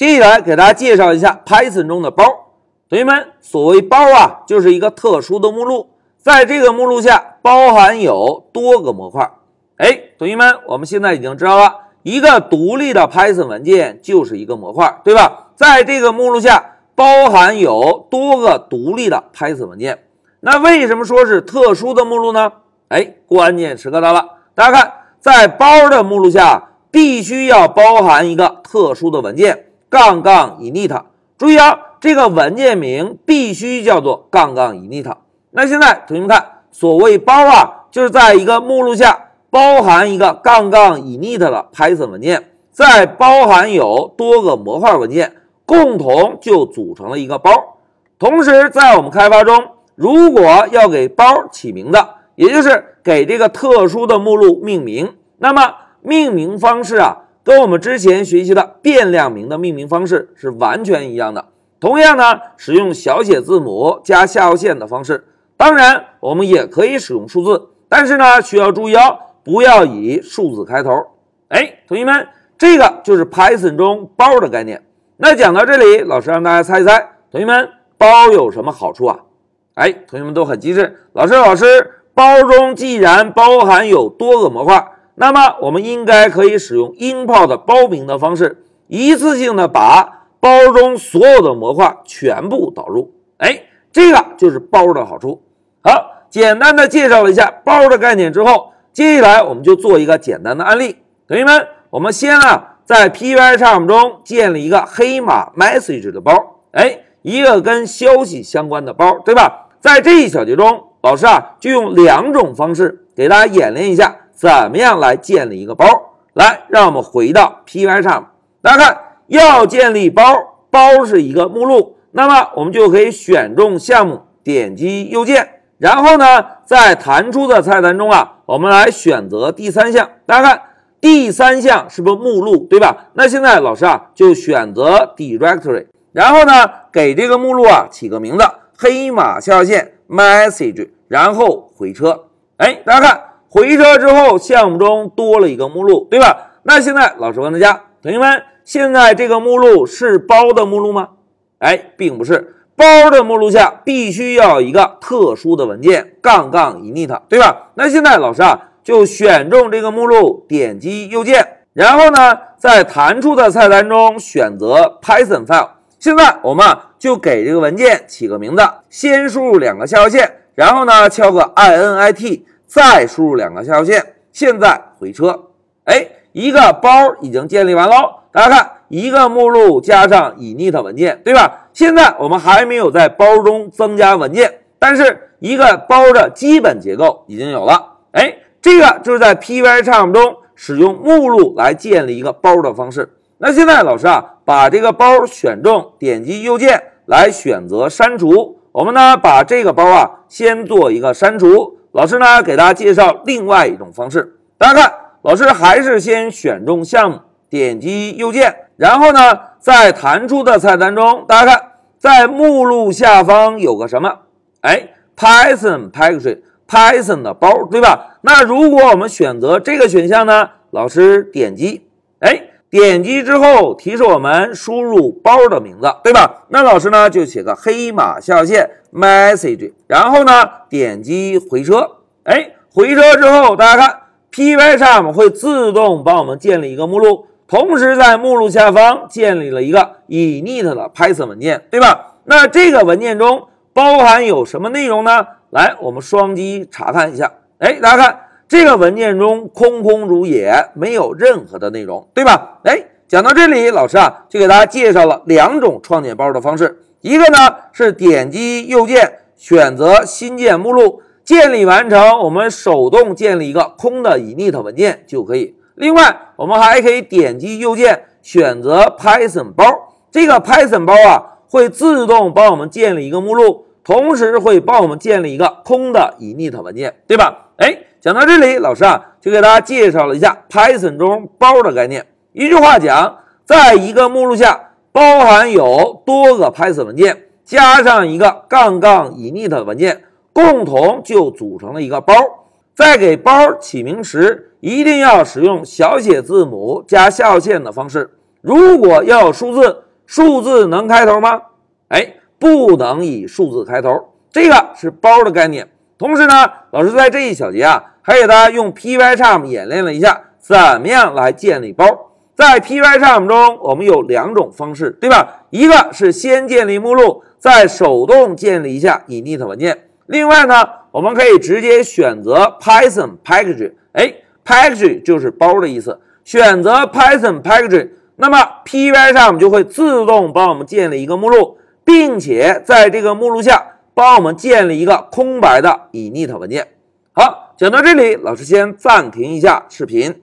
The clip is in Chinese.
接下来给大家介绍一下 Python 中的包。同学们，所谓包啊，就是一个特殊的目录，在这个目录下包含有多个模块。哎，同学们，我们现在已经知道了，一个独立的 Python 文件就是一个模块，对吧？在这个目录下包含有多个独立的 Python 文件。那为什么说是特殊的目录呢？哎，关键时刻到了，大家看，在包的目录下必须要包含一个特殊的文件。杠杠 init，注意啊，这个文件名必须叫做杠杠 init。那现在同学们看，所谓包啊，就是在一个目录下包含一个杠杠 init 的 Python 文件，再包含有多个模块文件，共同就组成了一个包。同时，在我们开发中，如果要给包起名字，也就是给这个特殊的目录命名，那么命名方式啊。跟我们之前学习的变量名的命名方式是完全一样的。同样呢，使用小写字母加下划线的方式。当然，我们也可以使用数字，但是呢，需要注意哦，不要以数字开头。哎，同学们，这个就是 Python 中包的概念。那讲到这里，老师让大家猜一猜，同学们包有什么好处啊？哎，同学们都很机智。老师，老师，包中既然包含有多个模块。那么我们应该可以使用 import 包名的方式，一次性的把包中所有的模块全部导入。哎，这个就是包的好处。好，简单的介绍了一下包的概念之后，接下来我们就做一个简单的案例。同学们，我们先啊在 Pycharm 中建立一个黑马 message 的包，哎，一个跟消息相关的包，对吧？在这一小节中，老师啊就用两种方式给大家演练一下。怎么样来建立一个包？来，让我们回到 Py 上，大家看，要建立包，包是一个目录，那么我们就可以选中项目，点击右键，然后呢，在弹出的菜单中啊，我们来选择第三项。大家看，第三项是不是目录，对吧？那现在老师啊，就选择 Directory，然后呢，给这个目录啊起个名字，黑马下线 Message，然后回车。哎，大家看。回车之后，项目中多了一个目录，对吧？那现在老师问大家，同学们，现在这个目录是包的目录吗？哎，并不是，包的目录下必须要一个特殊的文件，杠杠 init，对吧？那现在老师啊，就选中这个目录，点击右键，然后呢，在弹出的菜单中选择 Python file。现在我们啊，就给这个文件起个名字，先输入两个下划线，然后呢，敲个 init。再输入两个下划线，现在回车，哎，一个包已经建立完喽。大家看，一个目录加上 init 文件，对吧？现在我们还没有在包中增加文件，但是一个包的基本结构已经有了。哎，这个就是在 Pycharm 中使用目录来建立一个包的方式。那现在老师啊，把这个包选中，点击右键来选择删除。我们呢，把这个包啊，先做一个删除。老师呢，给大家介绍另外一种方式。大家看，老师还是先选中项目，点击右键，然后呢，在弹出的菜单中，大家看，在目录下方有个什么？哎，Python package，Python 的包，对吧？那如果我们选择这个选项呢？老师点击，哎。点击之后提示我们输入包的名字，对吧？那老师呢就写个黑马下线 message，然后呢点击回车，哎，回车之后大家看 Pycharm 会自动帮我们建立一个目录，同时在目录下方建立了一个 init 的 Python 文件，对吧？那这个文件中包含有什么内容呢？来，我们双击查看一下，哎，大家看。这个文件中空空如也，没有任何的内容，对吧？哎，讲到这里，老师啊就给大家介绍了两种创建包的方式。一个呢是点击右键选择新建目录，建立完成，我们手动建立一个空的 init 文件就可以。另外，我们还可以点击右键选择 Python 包，这个 Python 包啊会自动帮我们建立一个目录，同时会帮我们建立一个空的 init 文件，对吧？哎。讲到这里，老师啊就给大家介绍了一下 Python 中包的概念。一句话讲，在一个目录下包含有多个 Python 文件，加上一个杠杠 init 文件，共同就组成了一个包。在给包起名时，一定要使用小写字母加下划线的方式。如果要有数字，数字能开头吗？哎，不能以数字开头，这个是包的概念。同时呢，老师在这一小节啊，还给大家用 Pycharm 演练了一下，怎么样来建立包。在 Pycharm 中，我们有两种方式，对吧？一个是先建立目录，再手动建立一下 init 文件。另外呢，我们可以直接选择 Python package，哎，package 就是包的意思。选择 Python package，那么 Pycharm 就会自动帮我们建立一个目录，并且在这个目录下。帮我们建立一个空白的 init 文件。好，讲到这里，老师先暂停一下视频。